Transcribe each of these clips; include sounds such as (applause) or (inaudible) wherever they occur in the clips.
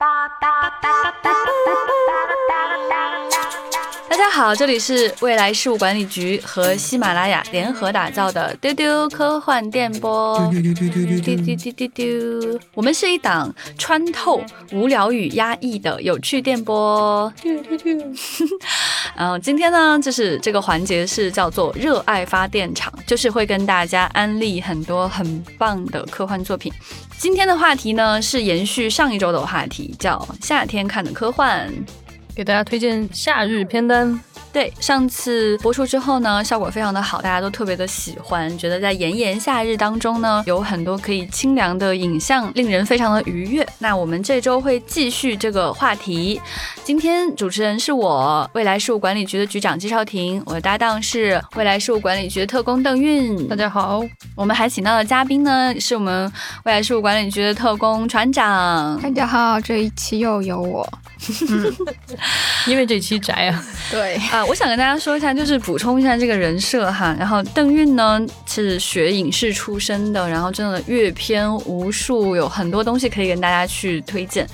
ba ba. 好，这里是未来事务管理局和喜马拉雅联合打造的丢丢科幻电波。丢丢丢丢丢丢丢丢丢，我们是一档穿透无聊与压抑的有趣电波。丢丢丢。嗯，(laughs) 今天呢，就是这个环节是叫做热爱发电厂，就是会跟大家安利很多很棒的科幻作品。今天的话题呢，是延续上一周的话题，叫夏天看的科幻。给大家推荐夏日片单。对，上次播出之后呢，效果非常的好，大家都特别的喜欢，觉得在炎炎夏日当中呢，有很多可以清凉的影像，令人非常的愉悦。那我们这周会继续这个话题。今天主持人是我，未来事务管理局的局长季少廷，我的搭档是未来事务管理局的特工邓韵。大家好，我们还请到的嘉宾呢，是我们未来事务管理局的特工船长。大家好，这一期又有我。嗯，(laughs) (laughs) 因为这期宅啊，对啊，我想跟大家说一下，就是补充一下这个人设哈。然后邓韵呢是学影视出身的，然后真的阅片无数，有很多东西可以跟大家去推荐。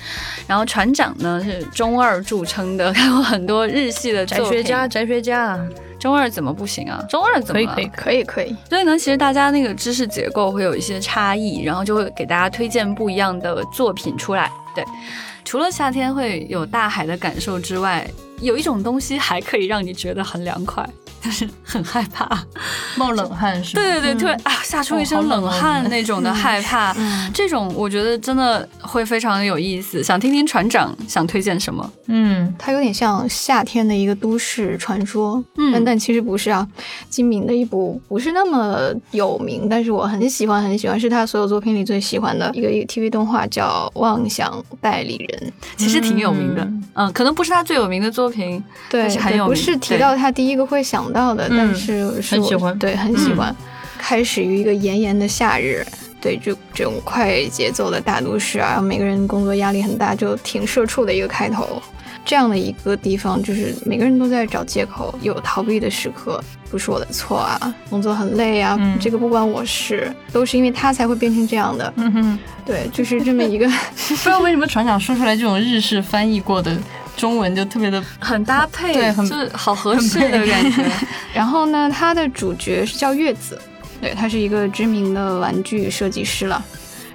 然后船长呢是中二著称的，看过很多日系的宅学家，宅学家，中二怎么不行啊？中二怎么可以可以可以可以？所以呢，其实大家那个知识结构会有一些差异，然后就会给大家推荐不一样的作品出来。对。除了夏天会有大海的感受之外，有一种东西还可以让你觉得很凉快。就是很害怕冒冷汗，是对对对，突然啊吓出一身冷汗那种的害怕，(laughs) 这种我觉得真的会非常的有意思。想听听船长想推荐什么？嗯，它有点像夏天的一个都市传说，但但其实不是啊。金敏的一部不是那么有名，但是我很喜欢很喜欢，是他所有作品里最喜欢的一个一个 TV 动画，叫《妄想代理人》，其实挺有名的。嗯，可能不是他最有名的作品，对，很有名。不是提到他第一个会想。到的，但是很喜欢，对，很喜欢。开始于一个炎炎的夏日，对，就这种快节奏的大都市啊，每个人工作压力很大，就挺社畜的一个开头。这样的一个地方，就是每个人都在找借口，有逃避的时刻，不是我的错啊，工作很累啊，这个不关我事，都是因为他才会变成这样的。嗯哼，对，就是这么一个，(laughs) 不知道为什么船长说出来这种日式翻译过的。中文就特别的很搭配，对，很就是好合适的感觉。然后呢，它的主角是叫月子，对他是一个知名的玩具设计师了。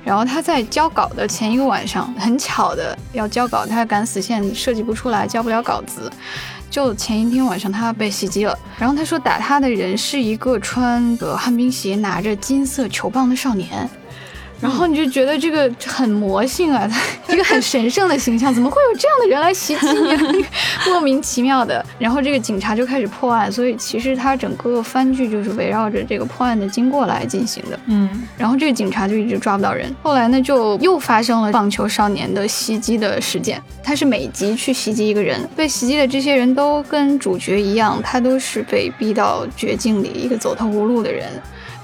然后他在交稿的前一个晚上，很巧的要交稿，他赶死线设计不出来，交不了稿子。就前一天晚上，他被袭击了。然后他说打他的人是一个穿着旱冰鞋、拿着金色球棒的少年。然后你就觉得这个很魔性啊，(laughs) 一个很神圣的形象，怎么会有这样的人来袭击你？(laughs) 莫名其妙的。然后这个警察就开始破案，所以其实他整个番剧就是围绕着这个破案的经过来进行的。嗯。然后这个警察就一直抓不到人，后来呢就又发生了棒球少年的袭击的事件。他是每集去袭击一个人，被袭击的这些人都跟主角一样，他都是被逼到绝境里一个走投无路的人。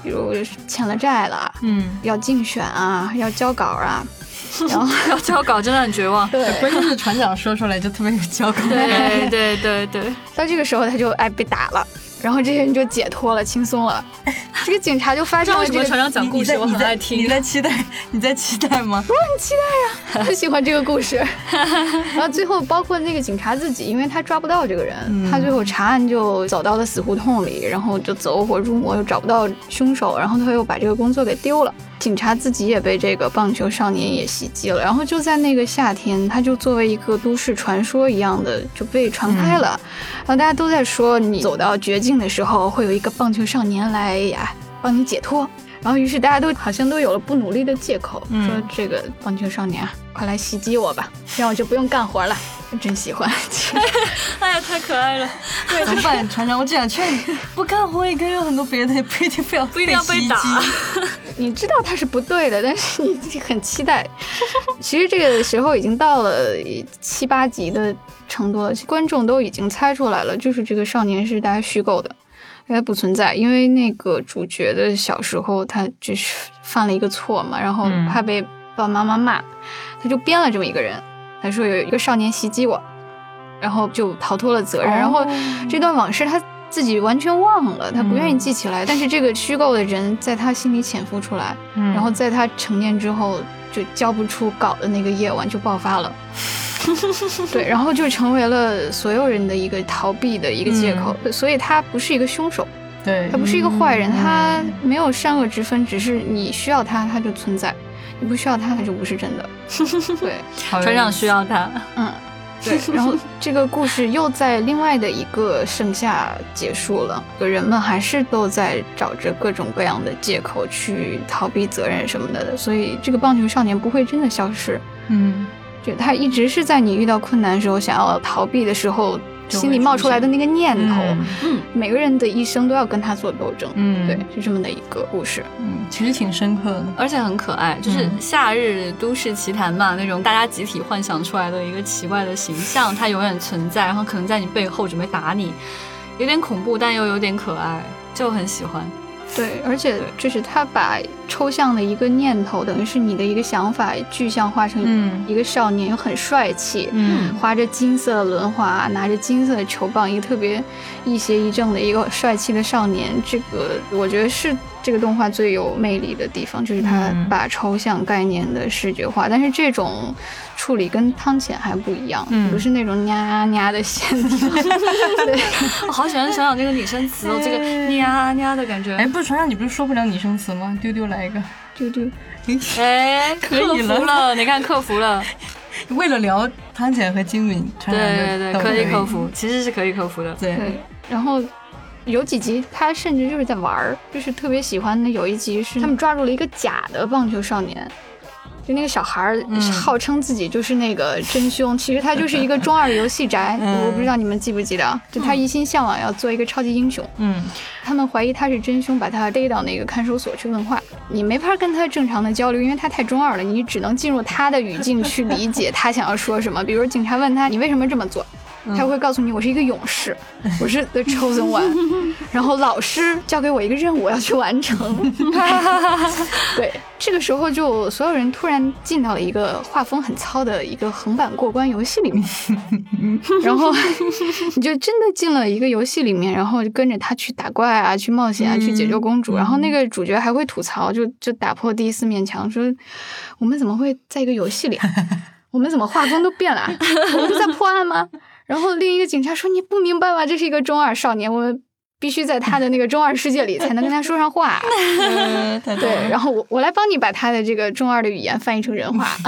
比如欠了债了，嗯，要竞选啊，要交稿啊，(laughs) 然后要交稿真的很绝望。(laughs) 对，关键是船长说出来就特别有交稿。对对对对，到这个时候他就哎被打了。然后这些人就解脱了，轻松了。(laughs) 这个警察就发现了。为什么船长讲故事我很爱听？你在期待？你在期待吗？(laughs) 我很期待呀，很喜欢这个故事。然后最后包括那个警察自己，因为他抓不到这个人，他最后查案就走到了死胡同里，然后就走火入魔，又找不到凶手，然后他又把这个工作给丢了。警察自己也被这个棒球少年也袭击了，然后就在那个夏天，他就作为一个都市传说一样的就被传开了，然后大家都在说，你走到绝境的时候，会有一个棒球少年来呀帮你解脱，然后于是大家都好像都有了不努力的借口，说这个棒球少年啊，快来袭击我吧，这样我就不用干活了。真喜欢，(laughs) 哎呀，太可爱了！对，怎么办，船长？我只想劝你，不干活也可以有很多别的，(laughs) 不一定非要不一定要被打。(laughs) 你知道他是不对的，但是你很期待。其实这个时候已经到了七八集的程度了，观众都已经猜出来了，就是这个少年是大家虚构的，他不存在。因为那个主角的小时候，他就是犯了一个错嘛，然后怕被爸爸妈妈骂，他就编了这么一个人。他说有一个少年袭击我，然后就逃脱了责任。然后这段往事他自己完全忘了，他不愿意记起来，但是这个虚构的人在他心里潜伏出来，嗯。然后在他成年之后就交不出稿的那个夜晚就爆发了。(laughs) 对，然后就成为了所有人的一个逃避的一个借口，所以他不是一个凶手，对。他不是一个坏人，嗯。他没有善恶之分，只是你需要他，他就存在；你不需要他，他就不是真的。(laughs) 对，船长需要他。嗯，对。然后这个故事又在另外的一个盛夏结束了，人们还是都在找着各种各样的借口去逃避责任什么的，所以这个棒球少年不会真的消失。嗯就他一直是在你遇到困难的时候，想要逃避的时候，心里冒出来的那个念头。嗯嗯，每个人的一生都要跟他做斗争。嗯对，是这么的一个故事。嗯，其实挺深刻的。而且很可爱，就是嗯夏日都市奇谈嘛，那种大家集体幻想出来的一个奇怪的形象，它永远存在，然后可能在你背后准备打你，有点恐怖，但又有点可爱，就很喜欢。对，而且就是他把抽象的一个念头，等于是你的一个想法，具象化成嗯一个少年，又很帅气，嗯划着金色的轮滑，拿着金色的球棒，一个特别一邪一正的一个帅气的少年。这个我觉得是这个动画最有魅力的地方，就是它嗯把抽象概念的视觉化，但是这种处理跟汤浅还不一样，嗯不是那种 nha nha 的线条。(laughs) 对，(laughs) 我好喜欢想想这个拟声词哦，这个呀呀的感觉。哎，不是船长，你不是说不了拟声词吗？丢丢来一个。丢丢。哎，可以克服了了，你看克服了，为了聊汤浅和金敏，船对对对，可以克服，其实是可以克服的。对，然后有几集他甚至就是在玩儿，就是特别喜欢的。有一集是他们抓住了一个假的棒球少年。就那个小孩儿嗯号称自己就是那个真凶，其实他就是一个中二游戏宅。(laughs) 嗯我不知道你们记不记得啊，就他一心向往要做一个超级英雄。嗯他们怀疑他是真凶，把他逮到那个看守所去问话。你没法跟他正常的交流，因为他太中二了，你只能进入他的语境去理解他想要说什么。比如警察问他你为什么这么做，他会告诉你我是一个勇士，我是 the chosen one，(laughs) 然后老师交给我一个任务我要去完成。(laughs) (laughs) 对，这个时候就所有人突然进到了一个画风很糙的一个横版过关游戏里面，然后你就真的进了一个游戏里面，然后就跟着他去打怪啊，去冒险啊，去解救公主。然后那个主角还会吐槽，就就打破第四面墙，说我们怎么会在一个游戏里啊？我们怎么画风都变了啊？我们不是在破案吗？然后另一个警察说：“你不明白吧？这是一个中二少年，我们必须在他的那个中二世界里才能跟他说上话。(laughs) ”对，然后我我来帮你把他的这个中二的语言翻译成人话。(laughs)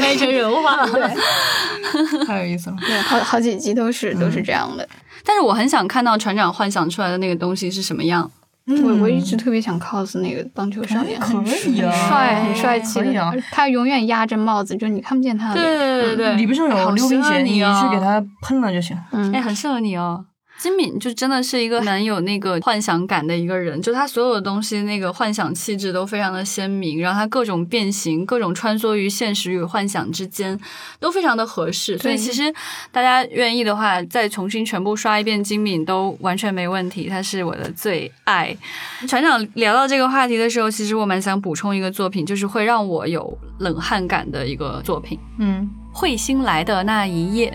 翻译成人话。对太有意思了。对，好好几集都是都是这样的。但是我很想看到船长幻想出来的那个东西是什么样。我我一直特别想 cos 那个棒球少年，很帅很帅气的，他永远压着帽子，就你看不见他的对脸。对对对，里边上有溜冰鞋，你去给他喷了就行。嗯哎，，很适合你哦。金敏就真的是一个 (laughs) 蛮有那个幻想感的一个人，就他所有的东西那个幻想气质都非常的鲜明，然后他各种变形、各种穿梭于现实与幻想之间，都非常的合适。所以其实大家愿意的话，再重新全部刷一遍金敏都完全没问题，他是我的最爱。船长聊到这个话题的时候，其实我蛮想补充一个作品，就是会让我有冷汗感的一个作品，嗯，《彗星来的那一夜》。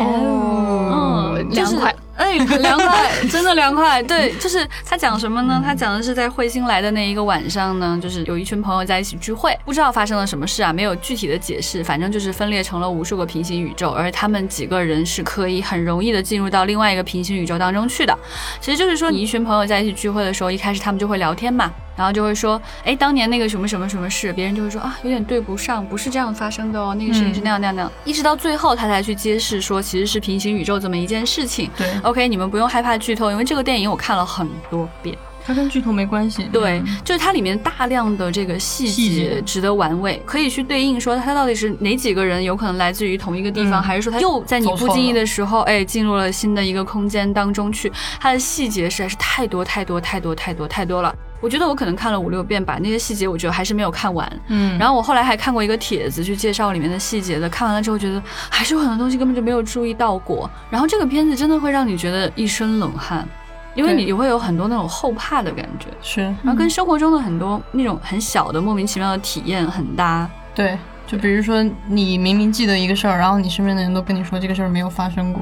哦嗯，凉快。哎，很凉快，真的凉快。对，就是他讲什么呢？(laughs) 他讲的是在彗星来的那一个晚上呢，就是有一群朋友在一起聚会，不知道发生了什么事啊，没有具体的解释，反正就是分裂成了无数个平行宇宙，而他们几个人是可以很容易的进入到另外一个平行宇宙当中去的。其实就是说，你一群朋友在一起聚会的时候，一开始他们就会聊天嘛，然后就会说，哎，当年那个什么什么什么事，别人就会说啊，有点对不上，不是这样发生的哦，那个事情是那样那样那样，一直到最后他才去揭示说，其实是平行宇宙这么一件事情。对，OK，你们不用害怕剧透，因为这个电影我看了很多遍。它跟剧透没关系。对嗯，就是它里面大量的这个细细节节值得玩味，可以去对应说它到底是哪几个人有可能来自于同一个地方，嗯还是说他又在你不经意的时候，哎，进入了新的一个空间当中去。它的细节实在是太多太多太多太多太多了。我觉得我可能看了五六遍吧，那些细节我觉得还是没有看完。嗯，然后我后来还看过一个帖子去介绍里面的细节的，看完了之后觉得还是有很多东西根本就没有注意到过。然后这个片子真的会让你觉得一身冷汗，因为对你会有很多那种后怕的感觉，是然后跟生活中的很多那种很小的莫名其妙的体验很搭。对。就比如说，你明明记得一个事儿，然后你身边的人都跟你说这个事儿没有发生过。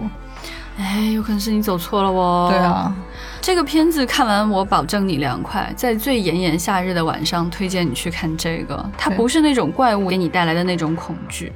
哎，有可能是你走错了哦。对啊，这个片子看完，我保证你凉快。在最炎炎夏日的晚上，推荐你去看这个。它不是那种怪物给你带来的那种恐惧，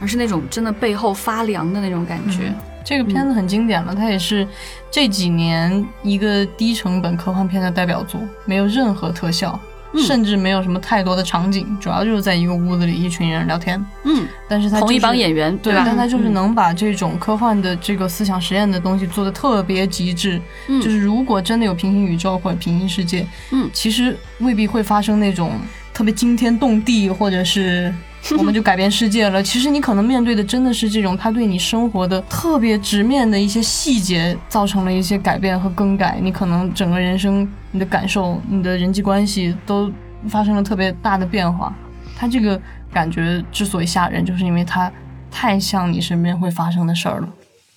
而是那种真的背后发凉的那种感觉。这个片子很经典了，它也是这几年一个低成本科幻片的代表作，没有任何特效，嗯甚至没有什么太多的场景，主要就是在一个屋子里一群人聊天。嗯，但是他、就是、同一帮演员，对，吧？但他就是嗯能把这种科幻的这个思想实验的东西做的特别极致。嗯就是如果真的有平行宇宙或者平行世界，嗯其实未必会发生那种特别惊天动地，或者是 (laughs) 我们就改变世界了。其实你可能面对的真的是这种，他对你生活的特别直面的一些细节造成了一些改变和更改。你可能整个人生、你的感受、你的人际关系都发生了特别大的变化。他这个感觉之所以吓人，就是因为它太像你身边会发生的事儿了。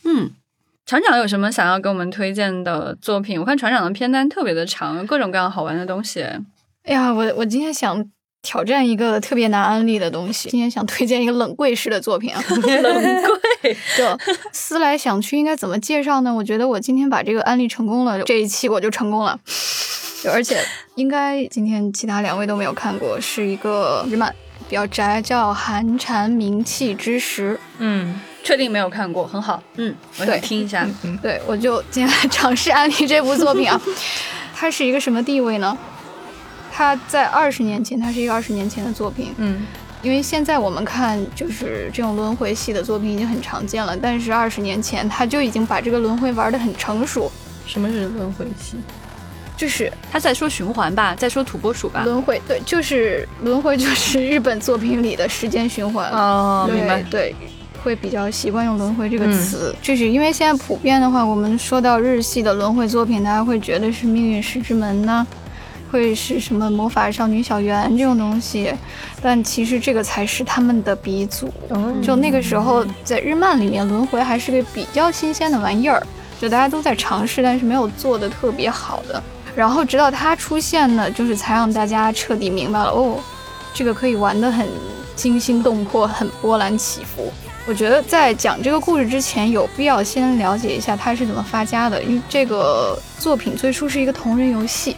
嗯，船长有什么想要给我们推荐的作品？我看船长的片单特别的长，各种各样好玩的东西。哎呀，我我今天想挑战一个特别难安利的东西，今天想推荐一个冷柜式的作品啊。(laughs) 冷柜，(laughs) 就思来想去，应该怎么介绍呢？我觉得我今天把这个安利成功了，这一期我就成功了。就而且应该今天其他两位都没有看过，是一个日漫，比较宅，叫《寒蝉鸣泣之时》。嗯确定没有看过，很好。嗯，我想对听一下。对，我就今天来尝试安利这部作品啊。它是一个什么地位呢？它在二十年前，它是一个二十年前的作品。嗯因为现在我们看就是这种轮回系的作品已经很常见了，但是二十年前他就已经把这个轮回玩得很成熟，什么是轮回系？就是他在说循环吧，在说土拨鼠吧。轮回，对，就是轮回，就是日本作品里的时间循环。哦，明白。对，会比较习惯用“轮回”这个词，就是因为现在普遍的话，我们说到日系的轮回作品，大家会觉得是《命运石之门》呢，会是什么《魔法少女小圆》这种东西，但其实这个才是他们的鼻祖。就那个时候，在日漫里面，轮回还是个比较新鲜的玩意儿，就大家都在尝试，但是没有做的特别好的。然后直到它出现呢，就是才让大家彻底明白了，哦，这个可以玩得很惊心动魄，很波澜起伏。我觉得在讲这个故事之前，有必要先了解一下它是怎么发家的，因为这个作品最初是一个同人游戏，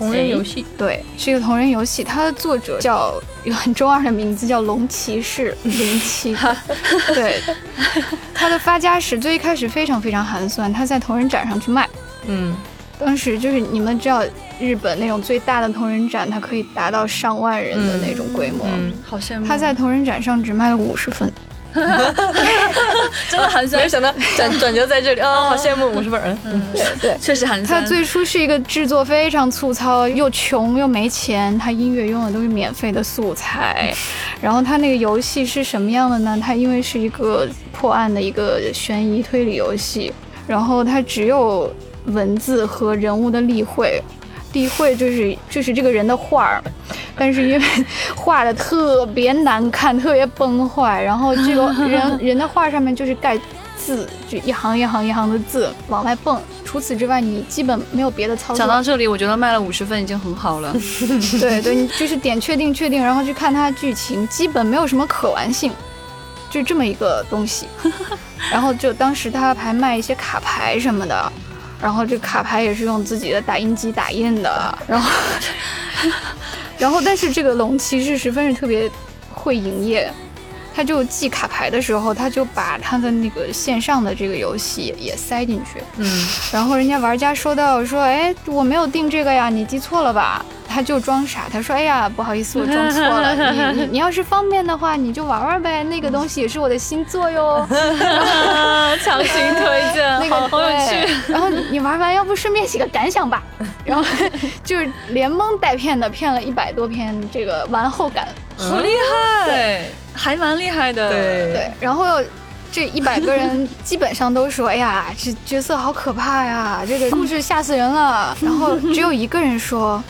同人游戏。对，是一个同人游戏，它的作者叫一个很中二的名字，叫龙骑士零七。(laughs) 对，(laughs) 它的发家史最一开始非常非常寒酸，它在同人展上去卖，嗯当时就是你们知道日本那种最大的同人展，它可以达到上万人的那种规模。嗯，好羡慕。他在同人展上只卖了五十份，(laughs) 真的寒酸没有，想到转转折在这里啊，好羡慕五十本。嗯对对。确实寒他。最初是一个制作非常粗糙，又穷又没钱，他音乐用的都是免费的素材。然后他那个游戏是什么样的呢？他因为是一个破案的一个悬疑推理游戏，然后他只有文字和人物的例会。例会就是就是这个人的画儿，但是因为 (laughs) 画的特别难看，特别崩坏，然后这个 (laughs) 人人的画上面就是盖字，就一行一行一行的字往外蹦。除此之外，你基本没有别的操作。讲到这里，我觉得卖了五十份已经很好了。(laughs) 对对，你就是点确定确定，然后去看它剧情，基本没有什么可玩性，就这么一个东西。然后就当时他还卖一些卡牌什么的，然后这卡牌也是用自己的打印机打印的，然后 (laughs) 然后但是这个龙骑士十分是特别会营业。他就寄卡牌的时候，他就把他的那个线上的这个游戏也塞进去，嗯然后人家玩家说到说，哎，我没有订这个呀，你记错了吧？他就装傻，他说，哎呀，不好意思，我装错了。(laughs) 你你你要是方便的话，你就玩玩呗，那个东西也是我的新作哟。(laughs) 强行推荐，那个好好有趣。然后你玩完，要不顺便写个感想吧？(laughs) 然后就是连蒙带骗的骗了一百多篇这个完后感。好厉害，还蛮厉害的。对对，然后这一百个人基本上都说：“哎呀，这角色好可怕呀，这个故事吓死人了。”然后只有一个人说：“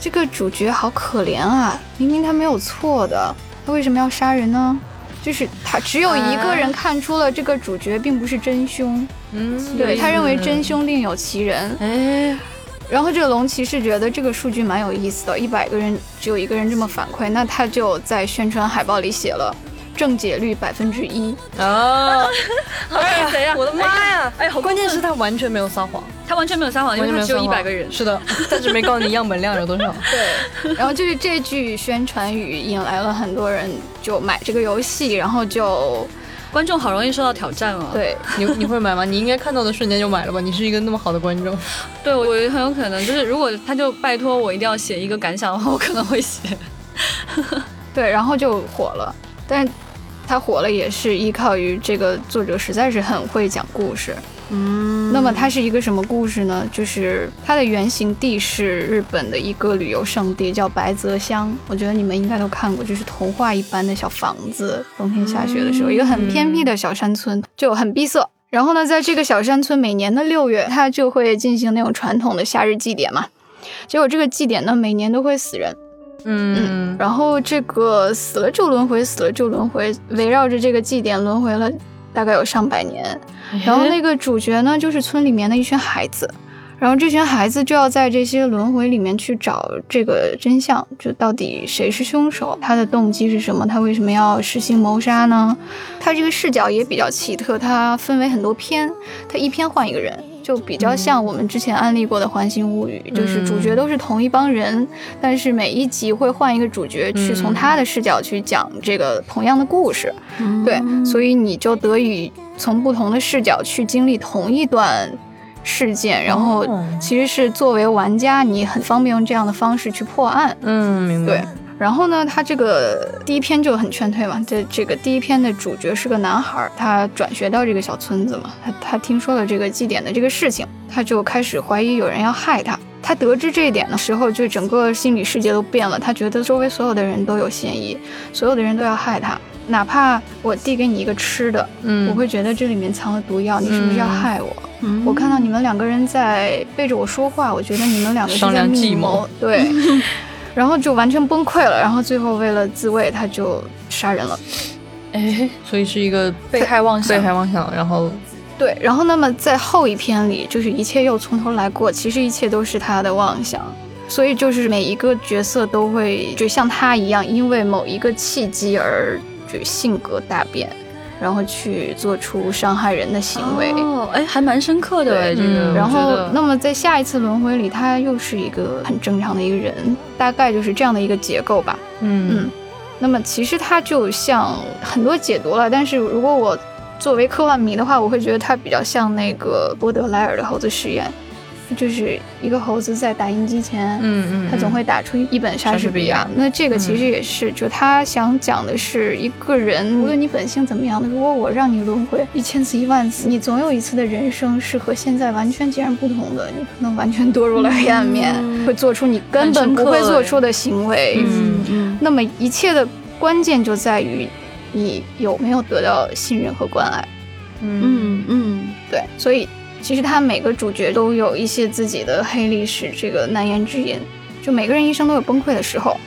这个主角好可怜啊，明明他没有错的，他为什么要杀人呢？”就是他只有一个人看出了这个主角并不是真凶，嗯，对他认为真凶另有其人。哎，然后这个龙骑士觉得这个数据蛮有意思的，一百个人只有一个人这么反馈，那他就在宣传海报里写了。正解率百分之一。(laughs) 啊！哎，谁呀？我的妈呀！哎，好关键是他完全没有撒谎，他完全没有撒谎，因为他只有一百个人。是的，(laughs) 但是没告诉你样本量有多少。对，然后就是这句宣传语引来了很多人就买这个游戏，然后就观众好容易受到挑战了。对你你会买吗？你应该看到的瞬间就买了吧？你是一个那么好的观众。对，我觉得很有可能就是如果他就拜托我一定要写一个感想的话，我可能会写。对，然后就火了，但是他火了也是依靠于这个作者实在是很会讲故事。嗯那么它是一个什么故事呢？就是它的原型地是日本的一个旅游胜地，叫白泽乡。我觉得你们应该都看过，就是童话一般的小房子，冬天下雪的时候，一个很偏僻的小山村，就很闭塞。然后呢，在这个小山村，每年的六月，它就会进行那种传统的夏日祭典嘛。结果这个祭典呢，每年都会死人。嗯然后这个死了就轮回，死了就轮回，围绕着这个祭典轮回了大概有上百年。然后那个主角呢，就是村里面的一群孩子，然后这群孩子就要在这些轮回里面去找这个真相，就到底谁是凶手，他的动机是什么，他为什么要实行谋杀呢？他这个视角也比较奇特，它分为很多篇，他一篇换一个人。就比较像我们之前安利过的《环形物语》，就是主角都是同一帮人，但是每一集会换一个主角去从他的视角去讲这个同样的故事。对，所以你就得以从不同的视角去经历同一段事件，然后哦其实是作为玩家，你很方便用这样的方式去破案。嗯，明白。对，然后呢，他这个第一篇就很劝退嘛。这这个第一篇的主角是个男孩儿，他转学到这个小村子嘛，他他听说了这个祭典的这个事情，他就开始怀疑有人要害他。他得知这一点的时候，就整个心理世界都变了。他觉得周围所有的人都有嫌疑，所有的人都要害他，哪怕我递给你一个吃的，嗯，我会觉得这里面藏了毒药，你是不是要害我？嗯我看到你们两个人在背着我说话，我觉得你们两个是商量在密谋谋，对，然后就完全崩溃了，然后最后为了自卫，他就杀人了。哎，所以是一个被害妄想。被害妄想，然后对，然后那么在后一篇里，就是一切又从头来过，其实一切都是他的妄想，所以就是每一个角色都会就像他一样，因为某一个契机而就性格大变，然后去做出伤害人的行为。哦，哎，还蛮深刻的这个。嗯然后那么在下一次轮回里，他又是一个很正常的一个人，大概就是这样的一个结构吧。嗯嗯，那么其实它就像很多解读了，但是如果我作为科幻迷的话，我会觉得它比较像那个波德莱尔的猴子实验，就是一个猴子在打印机前，嗯嗯，他总会打出一本莎士比亚。那这个其实也是，就他想讲的是一个人，无论你本性怎么样的，如果我让你轮回一千次一万次，你总有一次的人生是和现在完全截然不同的，你可能完全堕入了黑暗面，会做出你根本不会做出的行为。嗯嗯。那么一切的关键就在于你有没有得到信任和关爱。嗯。嗯嗯，对，所以其实他每个主角都有一些自己的黑历史，这个难言之隐。就每个人一生都有崩溃的时候，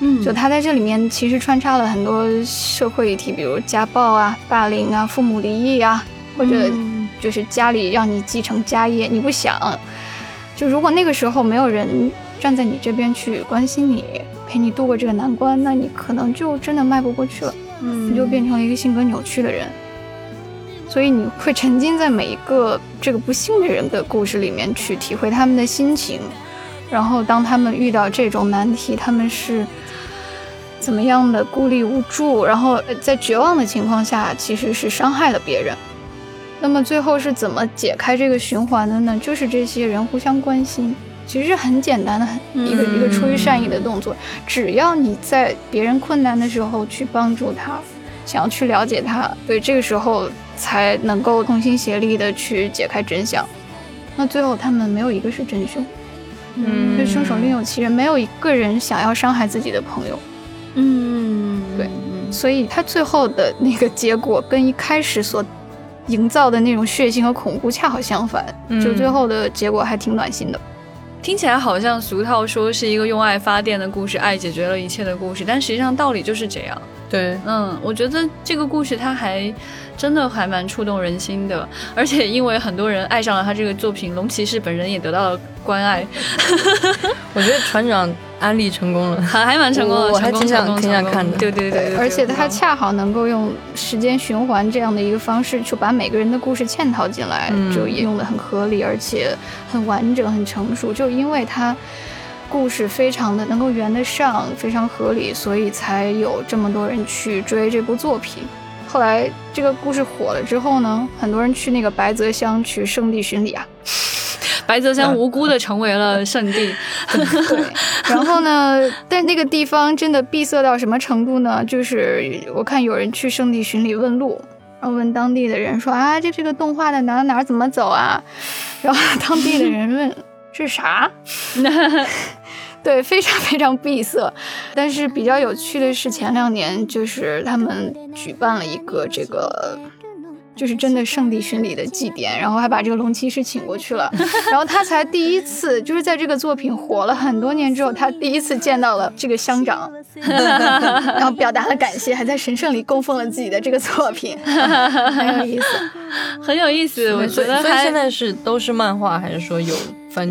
嗯，就他在这里面其实穿插了很多社会议题，比如家暴啊、霸凌啊、父母离异啊，或者嗯就是家里让你继承家业，你不想。就如果那个时候没有人站在你这边去关心你，陪你度过这个难关，那你可能就真的迈不过去了。嗯你就变成了一个性格扭曲的人，所以你会沉浸在每一个这个不幸的人的故事里面去体会他们的心情，然后当他们遇到这种难题，他们是怎么样的孤立无助，然后在绝望的情况下，其实是伤害了别人。那么最后是怎么解开这个循环的呢？就是这些人互相关心，其实很简单的，一个、一个出于善意的动作。只要你在别人困难的时候去帮助他，想要去了解他，对这个时候才能够同心协力的去解开真相。那最后他们没有一个是真凶，嗯就凶手另有其人，没有一个人想要伤害自己的朋友。嗯，对所以他最后的那个结果跟一开始所营造的那种血腥和恐怖恰好相反，嗯就最后的结果还挺暖心的。听起来好像俗套说是一个用爱发电的故事，爱解决了一切的故事，但实际上道理就是这样，对，嗯，我觉得这个故事它还真的还蛮触动人心的，(laughs) 而且因为很多人爱上了他这个作品，龙骑士本人也得到了关爱，(laughs) 我觉得船长安利成功了，还还蛮成功的，我我还挺想挺想看的。对对对对对，而且他恰好能够用时间循环这样的一个方式，去把每个人的故事嵌套进来，嗯。就也用的很合理，而且很完整、很成熟。就因为它故事非常的能够圆得上，非常合理，所以才有这么多人去追这部作品。后来这个故事火了之后呢，很多人去那个白泽乡去圣地巡礼啊，(laughs) 白泽乡无辜的成为了圣地，对，然后呢，但那个地方真的闭塞到什么程度呢？就是我看有人去圣地巡礼问路，然后问当地的人说啊，这这个动画的哪哪怎么走啊？然后当地的人问这是啥？(laughs) 对，非常 (laughs) 非常闭塞。但是比较有趣的是，前两年就是他们举办了一个这个。就是真的圣地巡礼的祭典，然后还把这个龙骑士请过去了，然后他才第一次，就是在这个作品火了很多年之后，他第一次见到了这个乡长，然后表达了感谢，还在神圣里供奉了自己的这个作品，很有意思。(laughs) 很有意思，我觉得还所以现在是都是漫画，还是说有？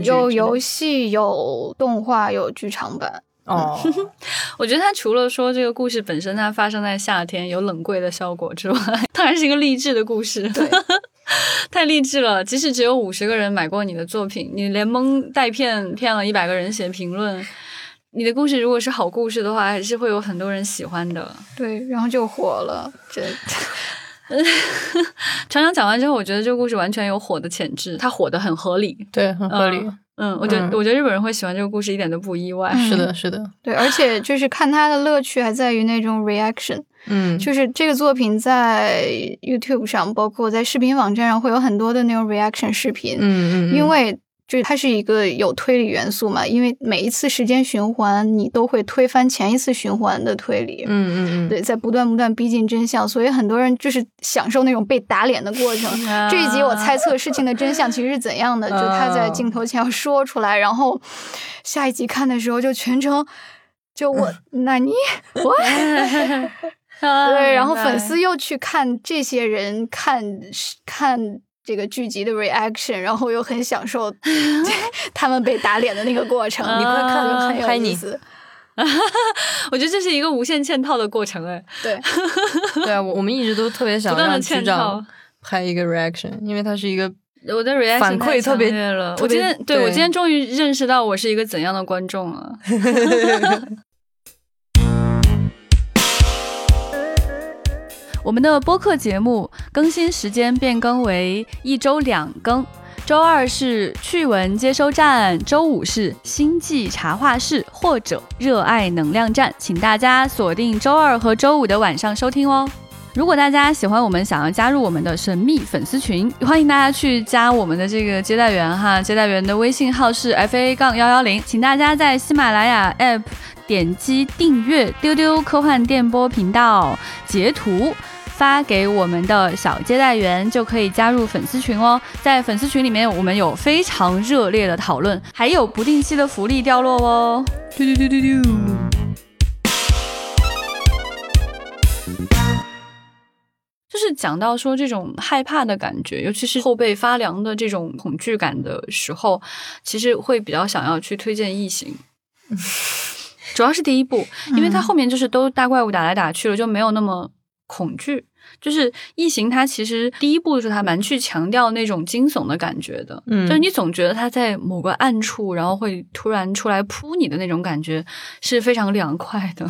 有游戏，有动画，有剧场版。哦，(laughs) 我觉得它除了说这个故事本身它发生在夏天有冷柜的效果之外，它还是一个励志的故事。对，(laughs) 太励志了！即使只有五十个人买过你的作品，你连蒙带骗骗了一百个人写评论，你的故事如果是好故事的话，还是会有很多人喜欢的。对，然后就火了，这 (laughs) 船长讲完之后，我觉得这个故事完全有火的潜质，它火的很合理。对，很合理。嗯嗯，我觉得、嗯。我觉得日本人会喜欢这个故事一点都不意外。嗯是的，(laughs) 是的，对，而且就是看他的乐趣还在于那种 reaction，嗯，就是这个作品在 YouTube 上，包括在视频网站上会有很多的那种 reaction 视频，嗯嗯，嗯。因为就是它是一个有推理元素嘛，因为每一次时间循环，你都会推翻前一次循环的推理。嗯嗯嗯，对，在不断不断逼近真相，所以很多人就是享受那种被打脸的过程。啊这一集我猜测事情的真相其实是怎样的，就他在镜头前要说出来，然后下一集看的时候就全程就我 (laughs) 那你我 (laughs) 对，然后粉丝又去看这些人看看这个剧集的 reaction，然后又很享受 (laughs) 他们被打脸的那个过程。你快看就很拍你有意思。(laughs) 我觉得这是一个无限嵌套的过程，哎，对，(laughs) 对啊，我我们一直都特别想让局嵌套长拍一个 reaction，因为它是一个我的 reaction 反馈特别了。我今天对对我今天终于认识到我是一个怎样的观众了。我们的播客节目更新时间变更为一周两更，周二是趣闻接收站，周五是星际茶话室或者热爱能量站，请大家锁定周二和周五的晚上收听哦。如果大家喜欢我们，想要加入我们的神秘粉丝群，欢迎大家去加我们的这个接待员哈，接待员的微信号是 f a 杠幺幺零，请大家在喜马拉雅 app 点击订阅丢丢科幻电波频道，截图。发给我们的小接待员就可以加入粉丝群哦，在粉丝群里面，我们有非常热烈的讨论，还有不定期的福利掉落哦。丢丢丢丢丢。就是讲到说这种害怕的感觉，尤其是后背发凉的这种恐惧感的时候，其实会比较想要去推荐《异形》，(laughs) 主要是第一部，因为它后面就是都大怪物打来打去了，就没有那么恐惧。就是《异形》，它其实第一部的时候，它蛮去强调那种惊悚的感觉的，嗯就是你总觉得它在某个暗处，然后会突然出来扑你的那种感觉，是非常凉快的。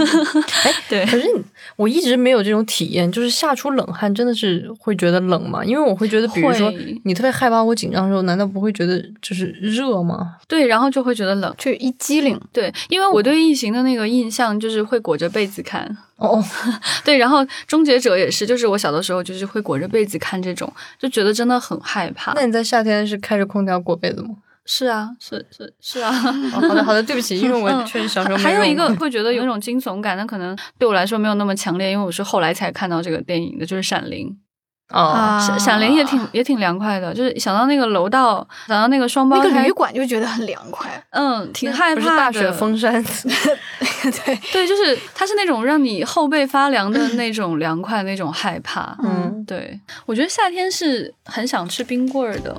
(laughs) 对，可是你我一直没有这种体验，就是吓出冷汗，真的是会觉得冷吗？因为我会觉得，比如说你特别害怕或紧张的时候，难道不会觉得就是热吗？对，然后就会觉得冷。就一激灵。对，因为我对异形的那个印象就是会裹着被子看。哦，(laughs) 对，然后终结者也是，就是我小的时候就是会裹着被子看这种，就觉得真的很害怕。那你在夏天是开着空调裹被子吗？(laughs) 是啊，是是是啊。哦好的，好的，对不起，因为我嗯确实小时候没还有一个会觉得有一种惊悚感，但可能对我来说没有那么强烈，因为我是后来才看到这个电影的，就是《闪灵》。哦，啊闪闪灵也挺也挺凉快的，就是想到那个楼道，想到那个双胞胎那个旅，馆就觉得很凉快。嗯，挺害不是怕大雪。封山，(laughs) 对，对，就是它是那种让你后背发凉的那种凉快，那种害怕。嗯，对，我觉得夏天是很想吃冰棍儿的。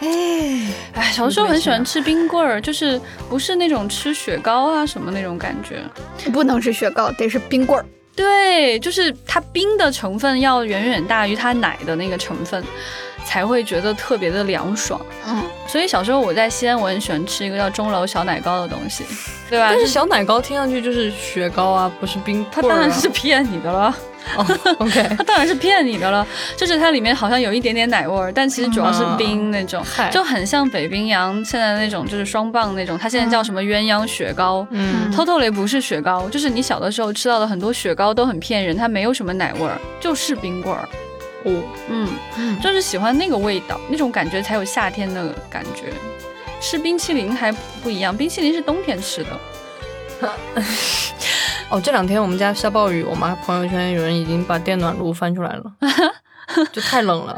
哎，哎，小时候很喜欢吃冰棍儿，就是不是那种吃雪糕啊什么那种感觉。不能吃雪糕，得是冰棍儿。对，就是它冰的成分要远远大于它奶的那个成分，才会觉得特别的凉爽。嗯，所以小时候我在西安，我很喜欢吃一个叫钟楼小奶糕的东西，对吧？但是小奶糕听上去就是雪糕啊，不是冰它。当然是骗你的了，哦，(laughs) OK，它当然是骗你的了。就是它里面好像有一点点奶味儿，但其实主要是冰那种，嗨就很像北冰洋现在那种就是双棒那种，它现在叫什么鸳鸯雪糕。嗯，偷偷雷不是雪糕，就是你小的时候吃到的很多雪糕都很骗人，它没有什么奶味儿，就是冰棍儿。哦，嗯，嗯就是喜欢那个味道，那种感觉才有夏天的感觉。吃冰淇淋还不一样，冰淇淋是冬天吃的。(laughs) 哦，这两天我们家下暴雨，我妈朋友圈有人已经把电暖炉翻出来了，(laughs) 就太冷了，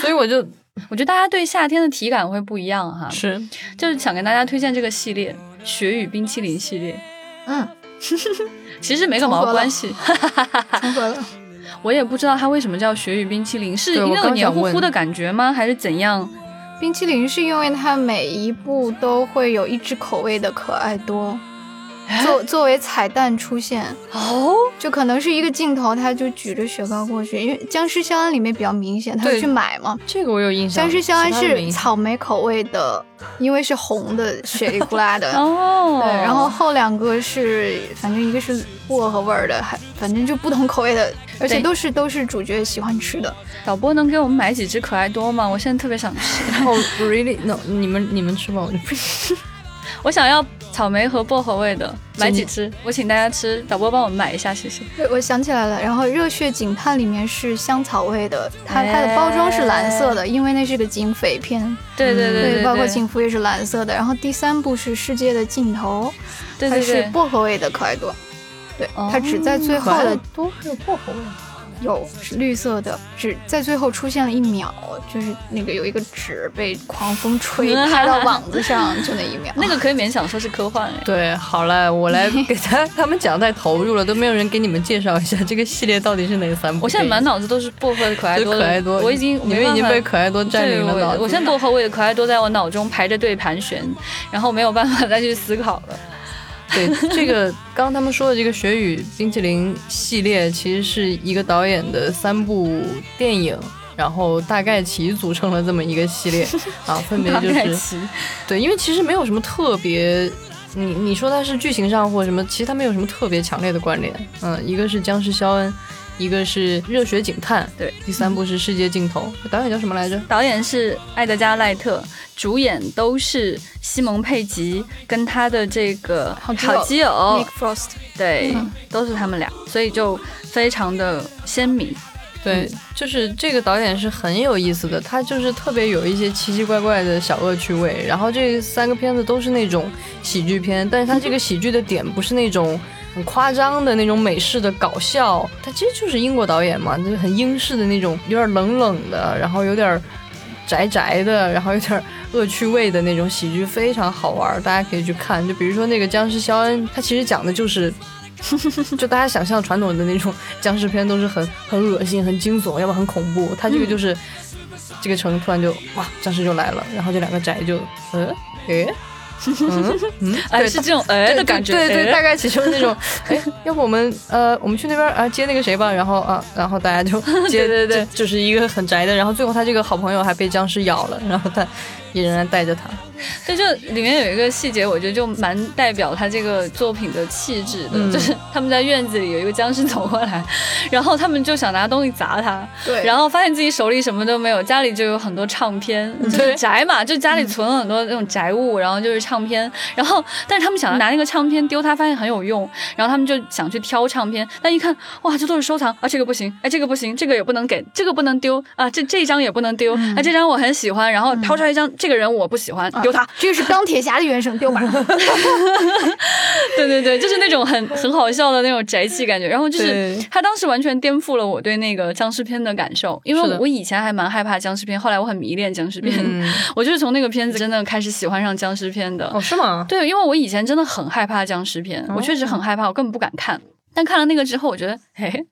所以我就 (laughs) 我觉得大家对夏天的体感会不一样哈，是就是想跟大家推荐这个系列——雪与冰淇淋系列。嗯，(laughs) 其实没个毛关系，重合了。我也不知道它为什么叫雪与冰淇淋，是对我因为有刚想问黏糊糊的感觉吗？还是怎样？冰淇淋是因为它每一步都会有一只口味的可爱多，作作为彩蛋出现，哦，就可能是一个镜头，他就举着雪糕过去，因为僵尸肖恩里面比较明显，他去买嘛。这个我有印象。僵尸肖恩是草莓口味的，因为是红的雪里呼啦的。哦，对，然后后两个是，反正一个是薄荷味儿的，还反正就不同口味的，而且都是都是主角喜欢吃的。导播能给我们买几只可爱多吗？我现在特别想吃，(laughs) 哦，really no，你们你们吃吧，我就不吃 (laughs) 我想要草莓和薄荷味的，买几只，我请大家吃，导播帮我们买一下，谢谢。对，我想起来了。然后《热血警探》里面是香草味的，它它的包装是蓝色的，因为那是个警匪片。对对对对，包括警服也是蓝色的。然后第三部是《世界的尽头》，它是薄荷味的可爱多。对，哦它只在最后的多还有薄荷味。有是绿色的，纸在最后出现了一秒，就是那个有一个纸被狂风吹拍到网子上，就那一秒。那个可以勉强说是科幻哎。(laughs) 对，好了，我来给他他们讲太投入了，都没有人给你们介绍一下这个系列到底是哪三部。我现在满脑子都是薄荷的可爱多的，可爱多，我已经你们已经被可爱多占领了脑子。我我现在薄荷味的可爱多在我脑中排着队盘旋，然后没有办法再去思考了。对这个刚刚他们说的这个雪与冰淇淋系列，其实是一个导演的三部电影。然后大概其组成了这么一个系列 (laughs) 啊，分别就是对，因为其实没有什么特别，你你说它是剧情上或什么，其实它没有什么特别强烈的关联。嗯，一个是僵尸肖恩，一个是热血警探，对，第三部是世界尽头。导演叫什么来着？导演是艾德加·赖特，主演都是西蒙·佩吉跟他的这个好基友基友 Nick，Frost，对，嗯都是他们俩，所以就非常的鲜明。对，就是这个导演是很有意思的，他就是特别有一些奇奇怪怪的小恶趣味。然后这三个片子都是那种喜剧片，但是他这个喜剧的点不是那种很夸张的那种美式的搞笑，他其实就是英国导演嘛，就是很英式的那种，有点冷冷的，然后有点宅宅的，然后有点恶趣味的那种喜剧，非常好玩，大家可以去看。就比如说那个僵尸肖恩，他其实讲的就是。(laughs) 就大家想象传统的那种僵尸片都是很很恶心、很惊悚，要不很恐怖。他这个就是、这个城突然就哇，僵尸就来了，然后这两个宅就呃诶。嗯嗯，哎，对是这种哎的感觉，对对，哎。大概其实就是那种，哎，要不我们呃，我们去那边啊接那个谁吧，然后啊，然后大家就 (laughs) 接，对对对。就就是一个很宅的，然后最后他这个好朋友还被僵尸咬了，然后他也仍然带着他，这就里面有一个细节，我觉得就蛮代表他这个作品的气质的，嗯就是他们在院子里有一个僵尸走过来，然后他们就想拿东西砸他，对，然后发现自己手里什么都没有，家里就有很多唱片，就是宅嘛，就家里存了很多那种宅物，然后就是唱片，然后但是他们想拿那个唱片丢他，发现很有用，然后他们就想去挑唱片，但一看哇，这都是收藏啊，这个不行，哎，这个不行，这个也不能给，这个不能丢啊，这这一张也不能丢，啊，这张我很喜欢，然后掏出来一张，这个人我不喜欢，丢他。(laughs) 这个是钢铁侠的原声，丢吧。(laughs) 对对对，就是那种很 (laughs) 很好笑的那种宅气感觉。然后就是他当时完全颠覆了我对那个僵尸片的感受，因为我以前还蛮害怕僵尸片，后来我很迷恋僵尸片。嗯，我就是从那个片子真的开始喜欢上僵尸片的。哦，是吗？对，因为我以前真的很害怕僵尸片，我确实很害怕，我根本不敢看。但看了那个之后，我觉得，嘿，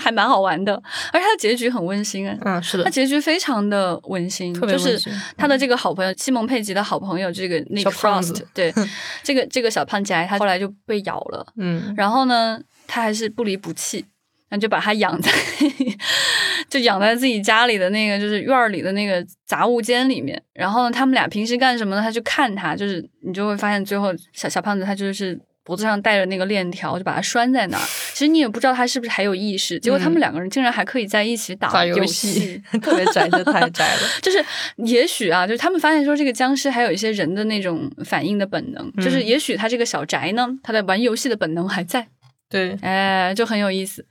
还蛮好玩的，而且它的结局很温馨哎。嗯，是它的，结局非常的温馨，特别就是温馨他的这个好朋友西蒙佩吉的好朋友，这个那个 Frost，对，这个这个小胖宅，他后来就被咬了，嗯，然后呢，他还是不离不弃，那就把他养在，(laughs) 就养在自己家里的那个就是院儿里的那个杂物间里面。然后呢，他们俩平时干什么呢？他去看他，就是你就会发现最后小小胖子他就是。脖子上带着那个链条，就把它拴在那儿。(laughs) 其实你也不知道他是不是还有意识。结果他们两个人竟然还可以在一起打打游戏，(laughs) 戏特别宅，就太宅了。(laughs) 就是也许啊，就是他们发现说这个僵尸还有一些人的那种反应的本能，嗯就是也许他这个小宅呢，他的玩游戏的本能还在，对，哎，就很有意思。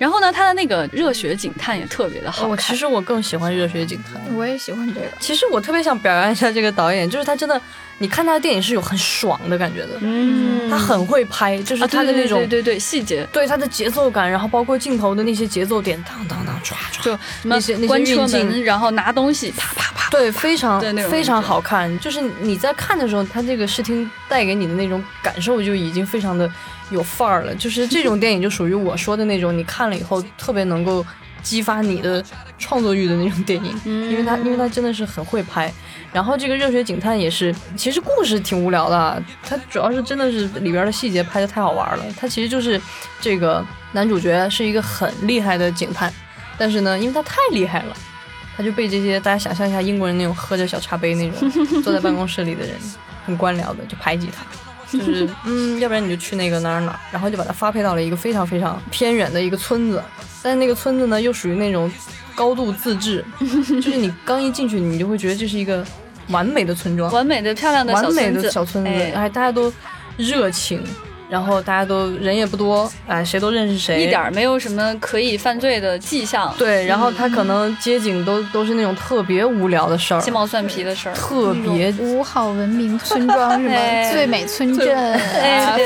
然后呢，他的那个热血警探也特别的好看。我其实我更喜欢热血警探。我也喜欢这个。其实我特别想表扬一下这个导演，就是他真的，你看他的电影是有很爽的感觉的，嗯，他很会拍，就是啊他的那种对对对对细节，对他的节奏感，然后包括镜头的那些节奏点，当当当唰唰，就什么那些那些关车运镜门，然后拿东西，啪啪啪。对，非常非常好看。就是你在看的时候，他这个视听带给你的那种感受就已经非常的有范儿了。就是这种电影就属于我说的那种，你看了以后特别能够激发你的创作欲的那种电影，因为他因为他真的是很会拍。然后这个热血警探也是，其实故事挺无聊的啊，它主要是真的是里边的细节拍的太好玩了。它其实就是这个男主角是一个很厉害的警探，但是呢，因为他太厉害了。他就被这些大家想象一下英国人那种喝着小茶杯那种坐在办公室里的人，(laughs) 很官僚的就排挤他，就是嗯，要不然你就去那个哪儿哪儿，然后就把他发配到了一个非常非常偏远的一个村子，但是那个村子呢又属于那种高度自治，就是你刚一进去，你就会觉得这是一个完美的村庄，完美的漂亮的小完美村子，的小村子，哎。哎，大家都热情，然后大家都人也不多，哎，谁都认识谁，一点没有什么可以犯罪的迹象，对，然后他可能街景都都是那种特别无聊的事儿，鸡毛蒜皮的事儿。特别五好文明村庄什哎么最美村镇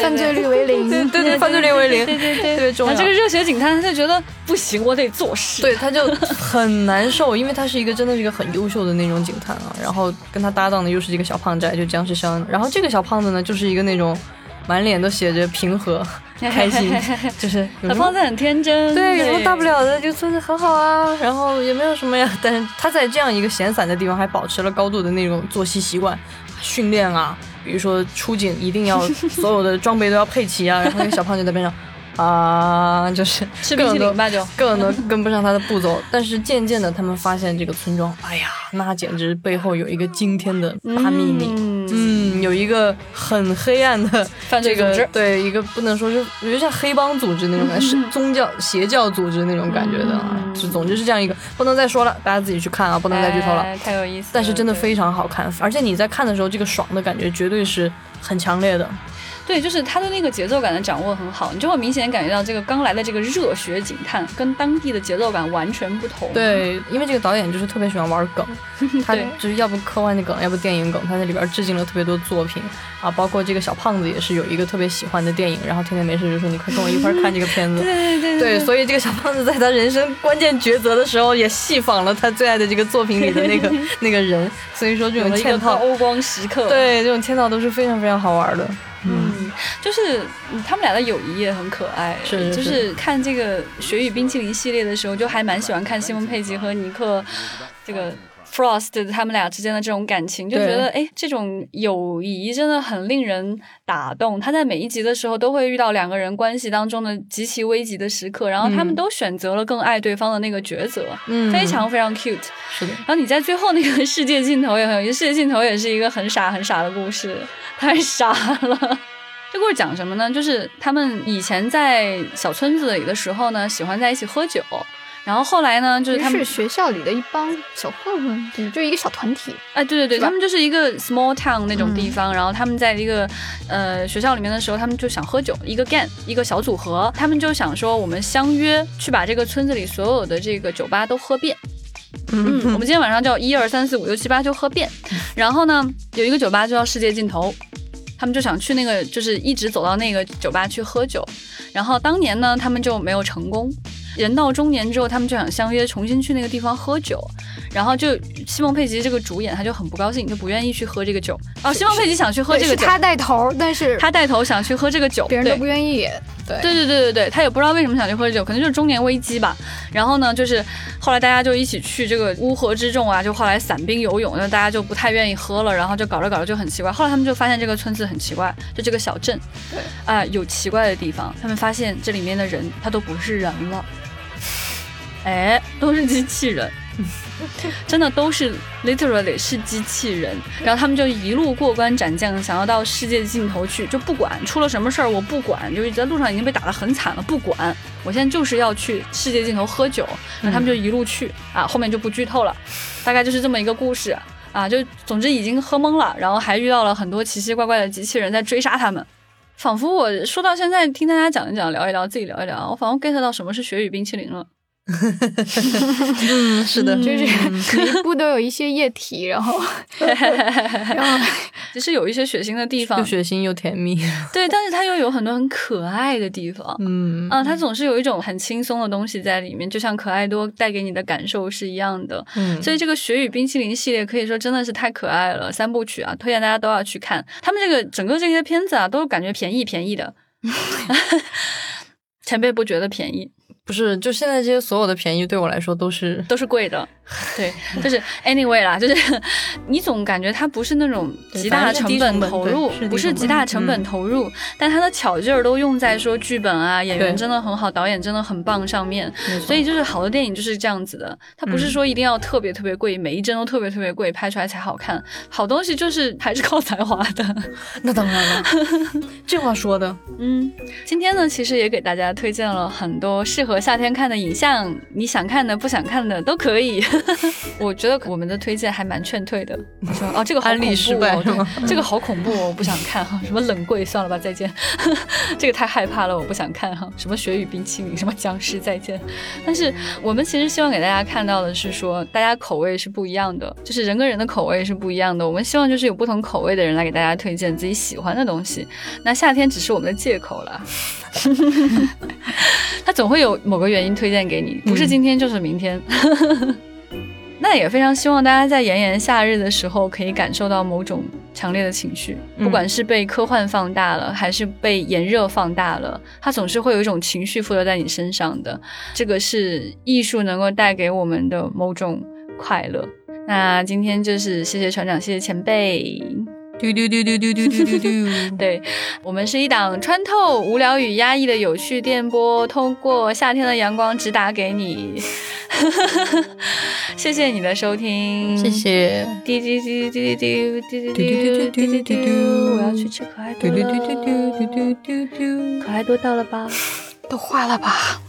犯罪率为零。对对对，犯罪率为零，(laughs) 对对对特别重要。啊，这个热血警探他就觉得不行，我得做事。对，他就很难受，因为他是一个真的是一个很优秀的那种警探啊。然后跟他搭档的又是一个小胖宅，就僵尸香。然后这个小胖子呢，就是一个那种满脸都写着平和、(laughs) 开心，就是小胖子很天真，对，有什么大不了的？这个村子很好啊，然后也没有什么呀。但是他在这样一个闲散的地方，还保持了高度的那种作息习惯、训练啊，比如说出警一定要所有的装备都要配齐啊。然后那个小胖就在边上啊，就是吃冰淇淋吧就。根本都跟不上他的步骤。但是渐渐的，他们发现这个村庄，哎呀，那简直背后有一个惊天的大秘密。嗯，嗯，有一个很黑暗的 (laughs) 这个犯罪组织对一个不能说是有点像黑帮组织那种感觉，是宗教邪教组织那种感觉的啊。嗯就总之是这样一个，不能再说了，大家自己去看啊，不能再剧透了。哎太有意思了。但是真的非常好看，而且你在看的时候，这个爽的感觉绝对是很强烈的。对，就是他的那个节奏感的掌握很好，你就会明显感觉到这个刚来的这个热血警探跟当地的节奏感完全不同。，对，因为这个导演就是特别喜欢玩梗，(laughs) 他就是要不科幻的梗，要不电影梗，他在里边致敬了特别多作品啊，包括这个小胖子也是有一个特别喜欢的电影，然后天天没事就说你快跟我一块儿看这个片子。(laughs) 对对对，所以这个小胖子在他人生关键抉择的时候，也戏仿了他最爱的这个作品里的那个 (laughs) 那个人，所以说这种嵌套，高光时刻。，对这种嵌套都是非常非常好玩的。嗯，就是嗯他们俩的友谊也很可爱。是是就是看这个《雪与冰淇淋》系列的时候，就还蛮喜欢看西蒙佩吉和尼克这个。Frost 他们俩之间的这种感情，就觉得哎，这种友谊真的很令人打动。他在每一集的时候都会遇到两个人关系当中的极其危急的时刻，然后他们嗯都选择了更爱对方的那个抉择，嗯，非常非常 cute。是的，然后你在最后那个世界尽头也很有意思，世界尽头也是一个很傻很傻的故事，太傻了。这故事讲什么呢？就是他们以前在小村子里的时候呢，喜欢在一起喝酒，然后后来呢，就是他们是学校里的一帮小混混，对就一个小团体。哎，对对对，他们就是一个 small town 那种地方，然后他们在一个呃学校里面的时候，他们就想喝酒，一个 gang 一个小组合，他们就想说我们相约去把这个村子里所有的这个酒吧都喝遍。嗯，(laughs) 我们今天晚上就要一二三四五六七八就喝遍。然后呢，有一个酒吧就叫世界尽头，他们就想去那个，就是一直走到那个酒吧去喝酒。然后当年呢，他们就没有成功。人到中年之后，他们就想相约重新去那个地方喝酒。然后就西蒙佩吉这个主演他就很不高兴，就不愿意去喝这个酒。哦，西蒙佩吉想去喝这个酒，他带头，但是他带头想去喝这个酒，别人都不愿意。对对对对对对，他也不知道为什么想去喝酒，可能就是中年危机吧。然后呢，就是后来大家就一起去这个乌合之众啊，就后来散兵游泳，那大家就不太愿意喝了，然后就搞着搞着就很奇怪。后来他们就发现这个村子很奇怪，就这个小镇，对啊，有奇怪的地方。他们发现这里面的人他都不是人了，哎，都是机器人。真的都是 literally 是机器人，然后他们就一路过关斩将，想要到世界尽头去，就不管出了什么事儿，我不管，就是在路上已经被打得很惨了，不管，我现在就是要去世界尽头喝酒，然后他们就一路去啊，后面就不剧透了，大概就是这么一个故事啊，就总之已经喝懵了，然后还遇到了很多奇奇怪怪的机器人在追杀他们，仿佛我说到现在听大家讲一讲，聊一聊，自己聊一聊，我仿佛 get 到什么是雪与冰淇淋了。嗯，(laughs) 是的，就是每一步都有一些液体，然后，(laughs) 然后 (laughs) 其实有一些血腥的地方，又血腥又甜蜜。对，但是它又有很多很可爱的地方。嗯啊，它总是有一种很轻松的东西在里面，就像可爱多带给你的感受是一样的。嗯，所以这个雪与冰淇淋系列可以说真的是太可爱了，三部曲啊，推荐大家都要去看。他们这个整个这些片子啊，都感觉便宜便宜的，前辈不觉得便宜。不是，就现在这些所有的便宜对我来说都是都是贵的，(laughs) 对，就是 anyway 啦，就是你总感觉它不是那种极大成本投入，不是极大成本投入，但它的巧劲儿都用在说剧本啊，演员真的很好，导演真的很棒上面，所以就是好的电影就是这样子的，它不是说一定要特别特别贵，每一帧都特别特别贵，拍出来才好看，好东西就是还是靠才华的，(laughs) 那当然了，(laughs) 这话说的，嗯，今天呢，其实也给大家推荐了很多适合。夏天看的影像，你想看的、不想看的都可以。(laughs) 我觉得我们的推荐还蛮劝退的。说哦，这个好恐怖哦，这个好恐怖哦，我不想看哈。什么冷柜，算了吧，再见。(laughs) 这个太害怕了，我不想看哈。什么雪与冰淇淋，什么僵尸，再见。但是我们其实希望给大家看到的是说，大家口味是不一样的，就是人跟人的口味是不一样的。我们希望就是有不同口味的人来给大家推荐自己喜欢的东西。那夏天只是我们的借口了。(laughs) 它总会有某个原因推荐给你，不是今天就是明天。(laughs) 那也非常希望大家在炎炎夏日的时候可以感受到某种强烈的情绪，不管是被科幻放大了，还是被炎热放大了，它总是会有一种情绪附着在你身上的。这个是艺术能够带给我们的某种快乐。那今天就是谢谢船长，谢谢前辈。丢丢丢丢丢丢丢丢丢！(laughs) 对我们是一档穿透无聊与压抑的有趣电波，通过夏天的阳光直达给你。(laughs) 谢谢你的收听，谢谢。滴滴滴滴滴滴滴滴滴滴滴滴！我要去吃可爱多了。可爱多到了吧？(laughs) 都化了吧？